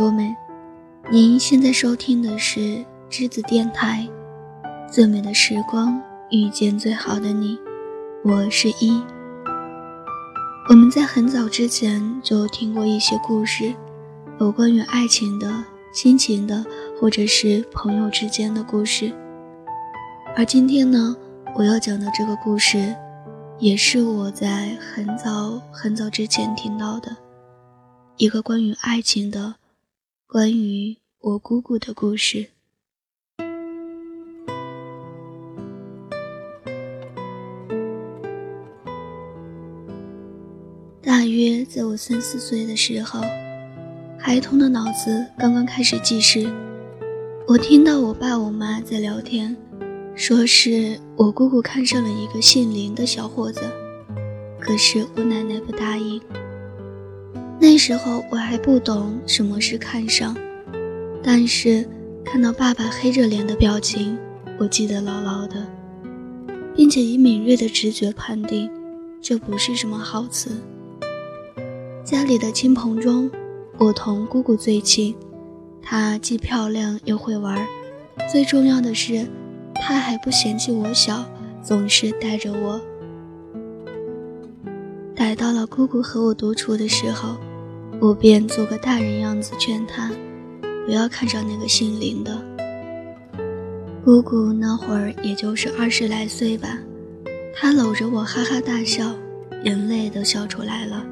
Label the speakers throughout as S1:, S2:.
S1: 嗨，耳朵们，您现在收听的是栀子电台，《最美的时光遇见最好的你》，我是一。我们在很早之前就听过一些故事，有关于爱情的、亲情的，或者是朋友之间的故事。而今天呢，我要讲的这个故事。也是我在很早很早之前听到的一个关于爱情的、关于我姑姑的故事。大约在我三四岁的时候，孩童的脑子刚刚开始记事，我听到我爸我妈在聊天。说是我姑姑看上了一个姓林的小伙子，可是我奶奶不答应。那时候我还不懂什么是看上，但是看到爸爸黑着脸的表情，我记得牢牢的，并且以敏锐的直觉判定，这不是什么好词。家里的亲朋中，我同姑姑最亲，她既漂亮又会玩，最重要的是。她还不嫌弃我小，总是带着我。逮到了姑姑和我独处的时候，我便做个大人样子劝他，不要看上那个姓林的。姑姑那会儿也就是二十来岁吧，她搂着我哈哈大笑，眼泪都笑出来了，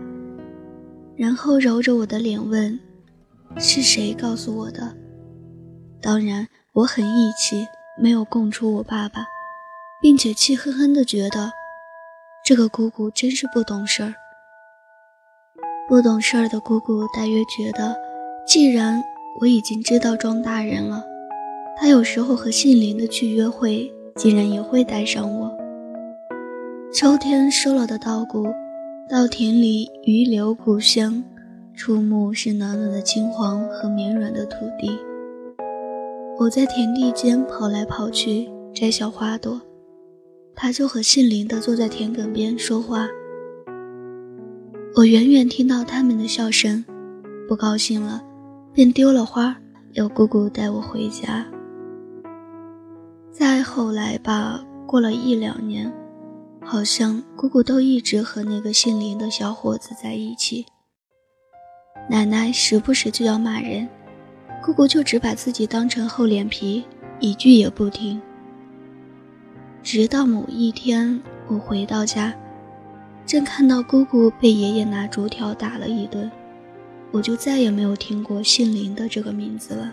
S1: 然后揉着我的脸问：“是谁告诉我的？”当然，我很义气。没有供出我爸爸，并且气哼哼地觉得，这个姑姑真是不懂事儿。不懂事儿的姑姑大约觉得，既然我已经知道装大人了，她有时候和姓林的去约会，竟然也会带上我。秋天收了的稻谷，稻田里余留谷香，触目是暖暖的金黄和绵软的土地。我在田地间跑来跑去摘小花朵，他就和姓林的坐在田埂边说话。我远远听到他们的笑声，不高兴了，便丢了花，要姑姑带我回家。再后来吧，过了一两年，好像姑姑都一直和那个姓林的小伙子在一起。奶奶时不时就要骂人。姑姑就只把自己当成厚脸皮，一句也不听。直到某一天，我回到家，正看到姑姑被爷爷拿竹条打了一顿，我就再也没有听过姓林的这个名字了。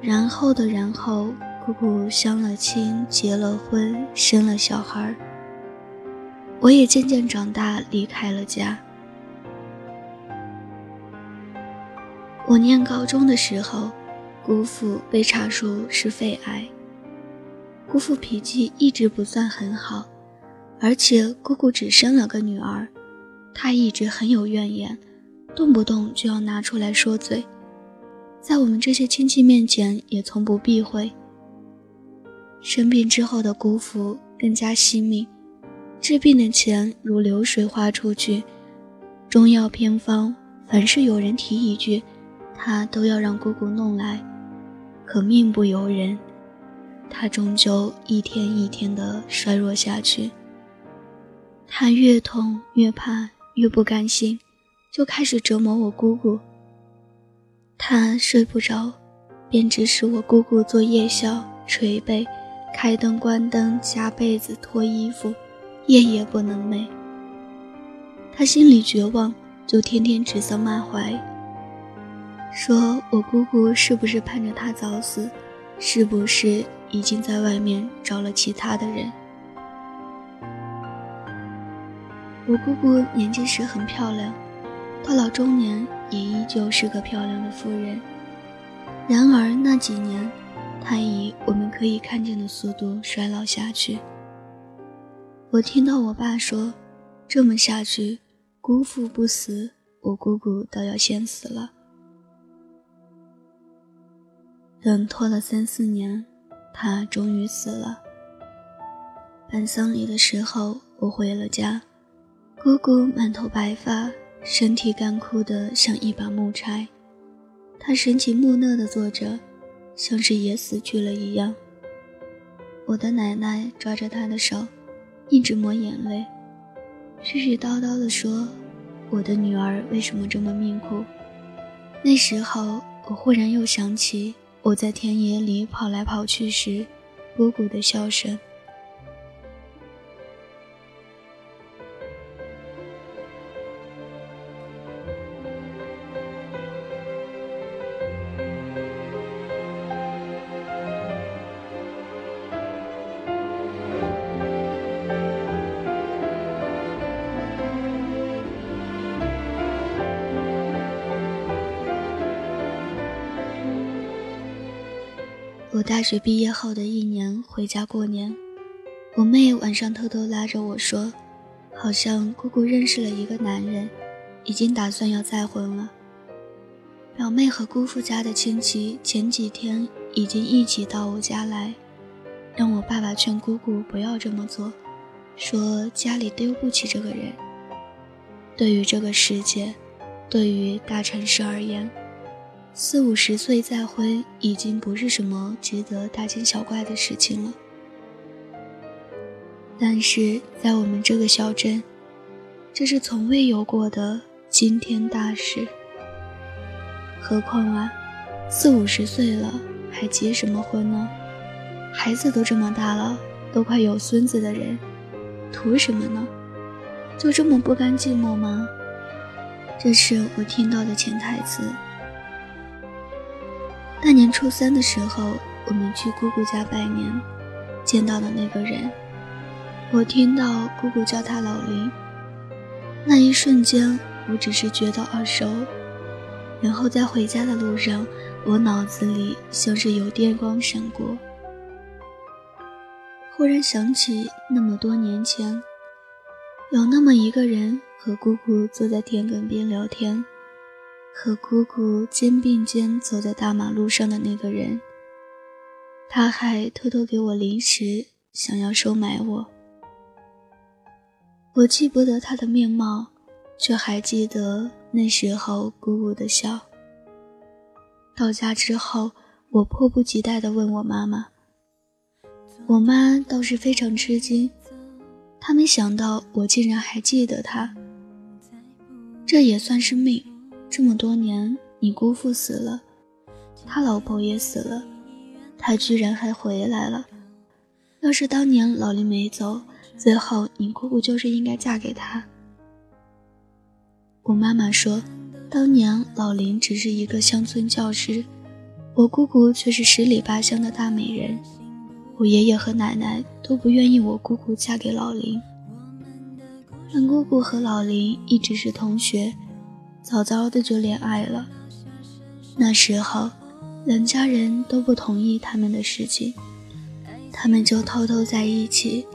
S1: 然后的然后，姑姑相了亲，结了婚，生了小孩，我也渐渐长大，离开了家。我念高中的时候，姑父被查出是肺癌。姑父脾气一直不算很好，而且姑姑只生了个女儿，她一直很有怨言，动不动就要拿出来说嘴，在我们这些亲戚面前也从不避讳。生病之后的姑父更加惜命，治病的钱如流水花出去，中药偏方，凡是有人提一句。他都要让姑姑弄来，可命不由人，他终究一天一天的衰弱下去。他越痛越怕，越不甘心，就开始折磨我姑姑。他睡不着，便指使我姑姑做夜宵、捶背、开灯关灯、夹被子、脱衣服，夜夜不能寐。他心里绝望，就天天指桑骂槐。说我姑姑是不是盼着他早死，是不是已经在外面找了其他的人？我姑姑年轻时很漂亮，到了中年也依旧是个漂亮的妇人。然而那几年，她以我们可以看见的速度衰老下去。我听到我爸说，这么下去，姑父不死，我姑姑倒要先死了。等拖了三四年，他终于死了。办丧礼的时候，我回了家，姑姑满头白发，身体干枯的像一把木柴。她神情木讷地坐着，像是也死去了一样。我的奶奶抓着她的手，一直抹眼泪，絮絮叨叨地说：“我的女儿为什么这么命苦？”那时候，我忽然又想起我在田野里跑来跑去时，姑姑的笑声。大学毕业后的一年回家过年，我妹晚上偷偷拉着我说，好像姑姑认识了一个男人，已经打算要再婚了。表妹和姑父家的亲戚前几天已经一起到我家来，让我爸爸劝姑姑不要这么做，说家里丢不起这个人。对于这个世界，对于大城市而言。四五十岁再婚已经不是什么值得大惊小怪的事情了，但是在我们这个小镇，这是从未有过的惊天大事。何况啊，四五十岁了还结什么婚呢？孩子都这么大了，都快有孙子的人，图什么呢？就这么不甘寂寞吗？这是我听到的潜台词。大年初三的时候，我们去姑姑家拜年，见到的那个人，我听到姑姑叫他老林，那一瞬间，我只是觉得耳熟，然后在回家的路上，我脑子里像是有电光闪过，忽然想起那么多年前，有那么一个人和姑姑坐在田埂边聊天。和姑姑肩并肩走在大马路上的那个人，他还偷偷给我零食，想要收买我。我记不得他的面貌，却还记得那时候姑姑的笑。到家之后，我迫不及待地问我妈妈，我妈倒是非常吃惊，她没想到我竟然还记得他，这也算是命。这么多年，你姑父死了，他老婆也死了，他居然还回来了。要是当年老林没走，最后你姑姑就是应该嫁给他。我妈妈说，当年老林只是一个乡村教师，我姑姑却是十里八乡的大美人。我爷爷和奶奶都不愿意我姑姑嫁给老林，但姑姑和老林一直是同学。早早的就恋爱了，那时候两家人都不同意他们的事情，他们就偷偷在一起，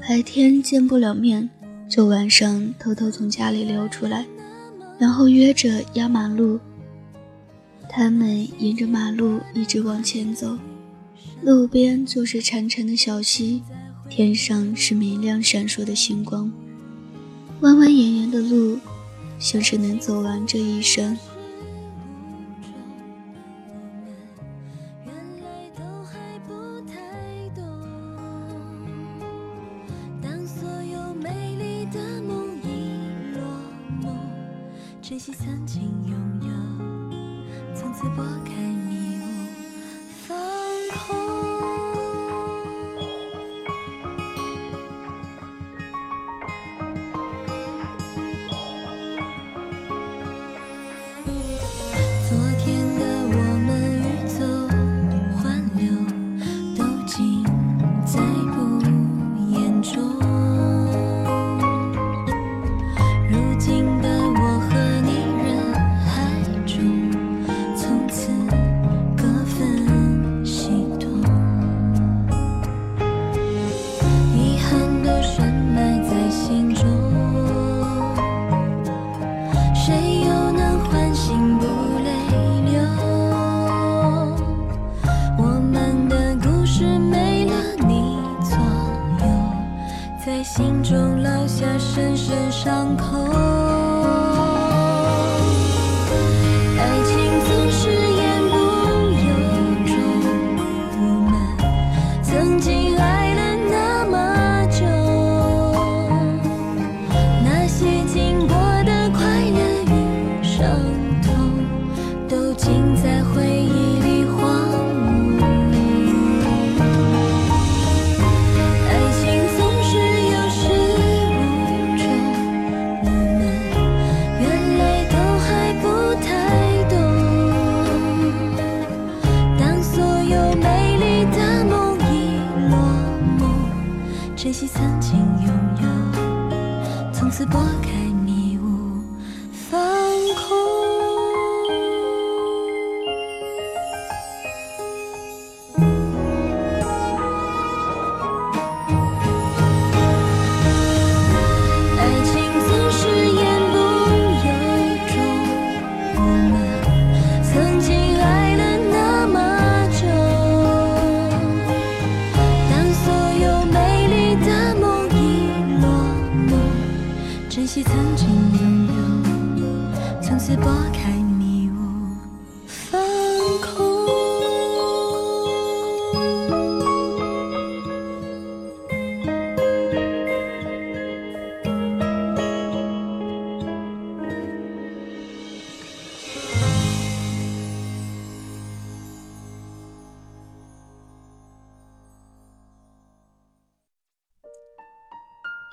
S1: 白天见不了面，就晚上偷偷从家里溜出来，然后约着压马路。他们沿着马路一直往前走，路边就是潺潺的小溪，天上是明亮闪烁的星光，蜿蜿蜒蜒的路。像是能走完这一生。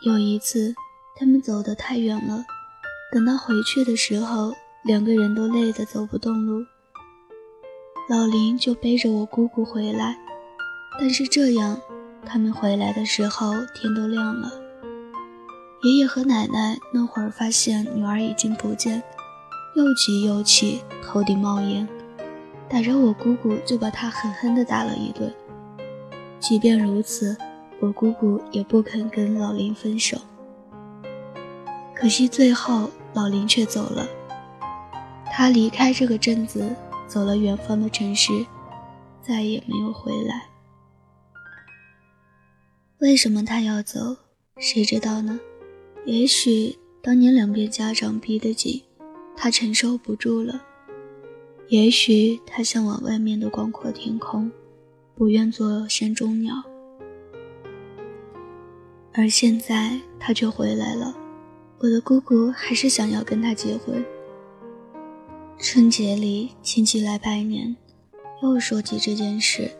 S1: 有一次，他们走得太远了，等到回去的时候，两个人都累得走不动路。老林就背着我姑姑回来，但是这样，他们回来的时候天都亮了。爷爷和奶奶那会儿发现女儿已经不见，又急又气，头顶冒烟，打着我姑姑就把她狠狠地打了一顿。即便如此。我姑姑也不肯跟老林分手，可惜最后老林却走了。他离开这个镇子，走了远方的城市，再也没有回来。为什么他要走？谁知道呢？也许当年两边家长逼得紧，他承受不住了；也许他向往外面的广阔天空，不愿做山中鸟。而现在他却回来了，我的姑姑还是想要跟他结婚。春节里亲戚来拜年，又说起这件事，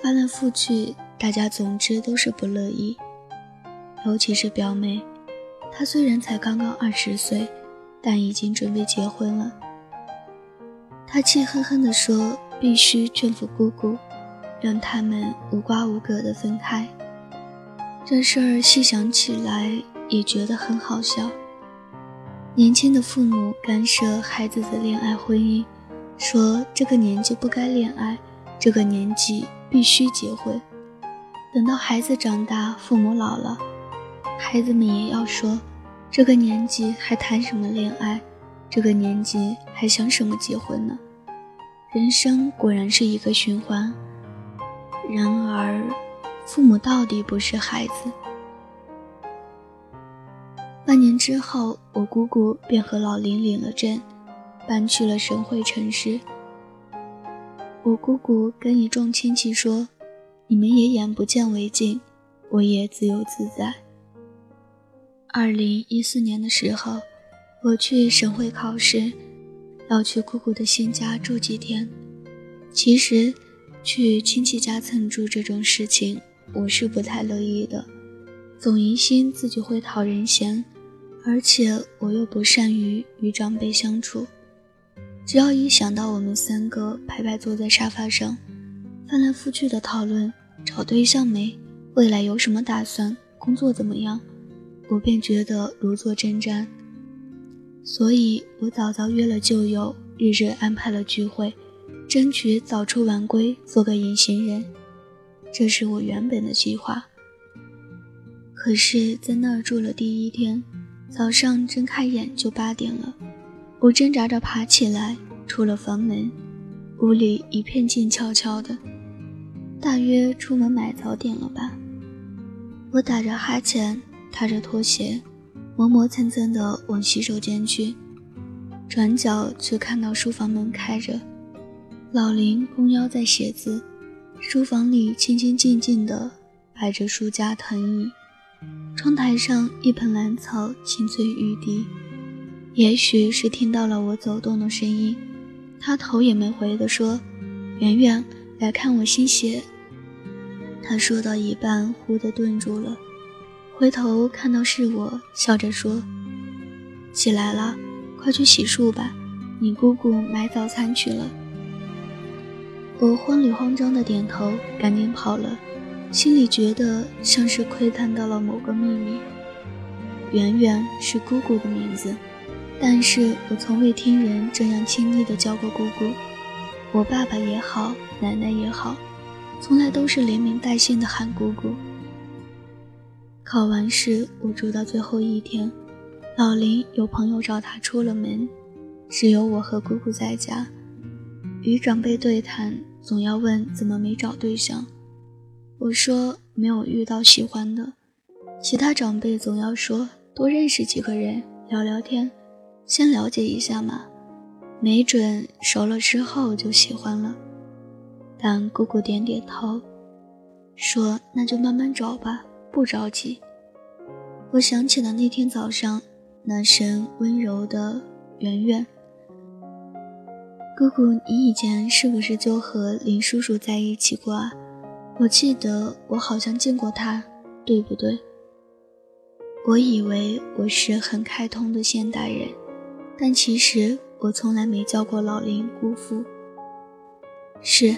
S1: 翻来覆去，大家总之都是不乐意。尤其是表妹，她虽然才刚刚二十岁，但已经准备结婚了。她气哼哼地说：“必须劝服姑姑，让他们无瓜无葛地分开。”这事儿细想起来也觉得很好笑。年轻的父母干涉孩子的恋爱婚姻，说这个年纪不该恋爱，这个年纪必须结婚。等到孩子长大，父母老了，孩子们也要说，这个年纪还谈什么恋爱，这个年纪还想什么结婚呢？人生果然是一个循环。然而。父母到底不是孩子。半年之后，我姑姑便和老林领了证，搬去了省会城市。我姑姑跟一众亲戚说：“你们也眼不见为净，我也自由自在。”二零一四年的时候，我去省会考试，要去姑姑的新家住几天。其实，去亲戚家蹭住这种事情。我是不太乐意的，总疑心自己会讨人嫌，而且我又不善于与长辈相处。只要一想到我们三个排排坐在沙发上，翻来覆去的讨论找对象没、未来有什么打算、工作怎么样，我便觉得如坐针毡。所以我早早约了旧友，日日安排了聚会，争取早出晚归，做个隐形人。这是我原本的计划。可是，在那儿住了第一天，早上睁开眼就八点了，我挣扎着爬起来，出了房门，屋里一片静悄悄的，大约出门买早点了吧。我打着哈欠，踏着拖鞋，磨磨蹭蹭地往洗手间去，转角却看到书房门开着，老林弓腰在写字。书房里清清静静的摆着书架藤椅，窗台上一盆兰草青翠欲滴。也许是听到了我走动的声音，他头也没回的说：“圆圆，来看我新鞋。”他说到一半，忽地顿住了，回头看到是我，笑着说：“起来了，快去洗漱吧，你姑姑买早餐去了。”我慌里慌张的点头，赶紧跑了，心里觉得像是窥探到了某个秘密。圆圆是姑姑的名字，但是我从未听人这样亲昵的叫过姑姑。我爸爸也好，奶奶也好，从来都是连名带姓的喊姑姑。考完试，我住到最后一天，老林有朋友找他出了门，只有我和姑姑在家。与长辈对谈，总要问怎么没找对象。我说没有遇到喜欢的。其他长辈总要说多认识几个人聊聊天，先了解一下嘛，没准熟了之后就喜欢了。但姑姑点点头，说那就慢慢找吧。不着急。我想起了那天早上，那声温柔的“圆圆”。姑姑，你以前是不是就和林叔叔在一起过啊？我记得我好像见过他，对不对？我以为我是很开通的现代人，但其实我从来没叫过老林姑父。是，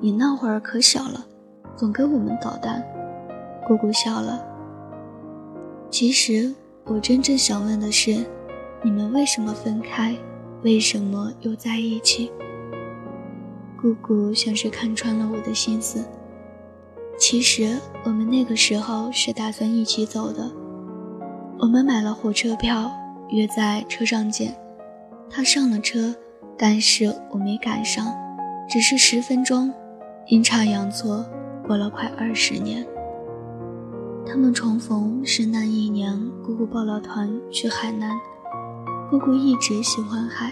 S1: 你那会儿可小了，总跟我们捣蛋。姑姑笑了。其实我真正想问的是，你们为什么分开？为什么又在一起？姑姑像是看穿了我的心思。其实我们那个时候是打算一起走的。我们买了火车票，约在车上见。他上了车，但是我没赶上，只是十分钟。阴差阳错，过了快二十年。他们重逢是那一年，姑姑抱了团去海南。姑姑一直喜欢海，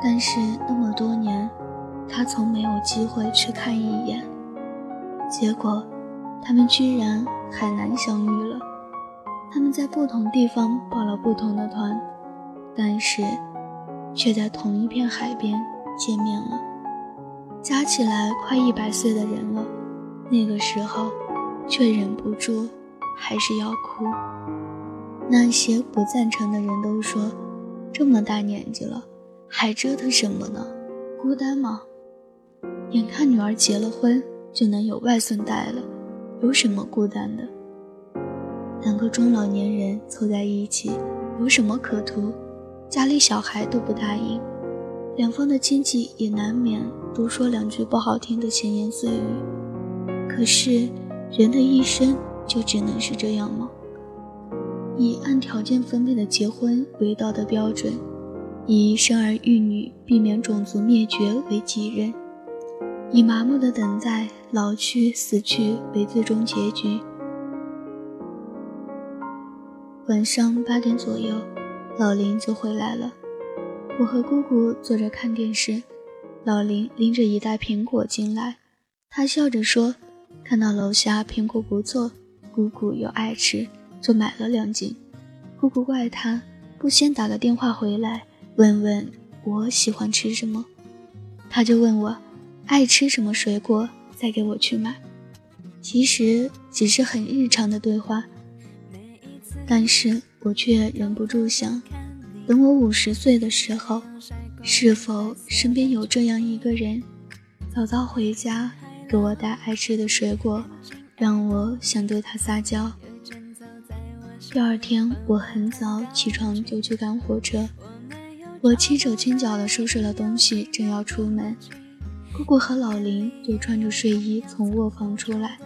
S1: 但是那么多年，她从没有机会去看一眼。结果，他们居然海南相遇了。他们在不同地方报了不同的团，但是，却在同一片海边见面了。加起来快一百岁的人了，那个时候，却忍不住。还是要哭。那些不赞成的人都说：“这么大年纪了，还折腾什么呢？孤单吗？眼看女儿结了婚，就能有外孙带了，有什么孤单的？两个中老年人凑在一起，有什么可图？家里小孩都不答应，两方的亲戚也难免多说两句不好听的闲言碎语。可是，人的一生。”就只能是这样吗？以按条件分配的结婚为道德标准，以生儿育女、避免种族灭绝为己任，以麻木的等待老去死去为最终结局。晚上八点左右，老林就回来了。我和姑姑坐着看电视，老林拎着一袋苹果进来，他笑着说：“看到楼下苹果不错。”姑姑又爱吃，就买了两斤。姑姑怪他不先打个电话回来，问问我喜欢吃什么，他就问我爱吃什么水果，再给我去买。其实只是很日常的对话，但是我却忍不住想，等我五十岁的时候，是否身边有这样一个人，早早回家给我带爱吃的水果。让我想对他撒娇。第二天，我很早起床就去赶火车。我轻手轻脚地收拾了东西，正要出门，姑姑和老林就穿着睡衣从卧房出来。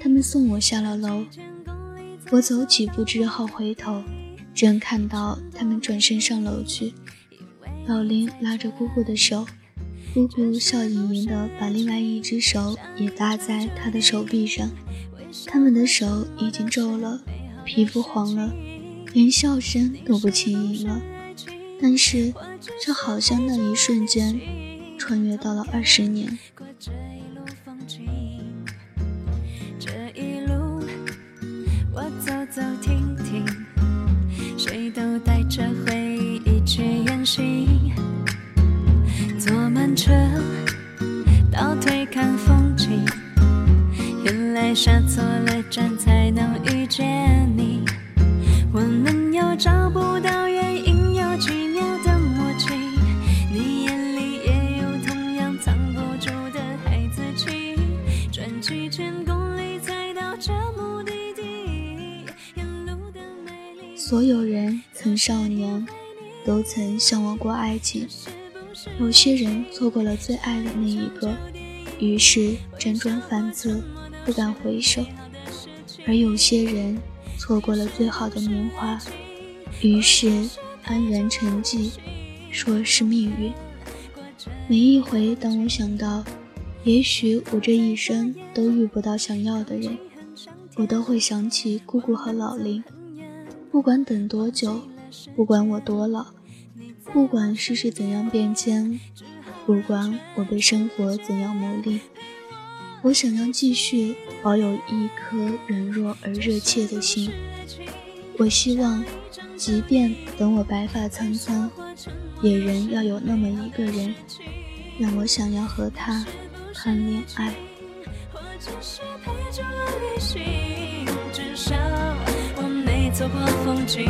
S1: 他们送我下了楼。我走几步之后回头，正看到他们转身上楼去。老林拉着姑姑的手。姑姑笑盈盈地把另外一只手也搭在他的手臂上，他们的手已经皱了，皮肤黄了，连笑声都不轻盈了。但是，这好像那一瞬间，穿越到了二十年。这一路我走走停停，谁都带着回忆去远行。坐慢车，倒退看风景。原来下错了爱情。有些人错过了最爱的那一个，于是辗转反侧，不敢回首；而有些人错过了最好的年华，于是安然沉寂，说是命运。每一回当我想到，也许我这一生都遇不到想要的人，我都会想起姑姑和老林。不管等多久，不管我多老，不管世事怎样变迁，不管我被生活怎样磨砺，我想要继续保有一颗软弱而热切的心。我希望，即便等我白发苍苍，也仍要有那么一个人，让我想要和他谈恋爱。走过风景，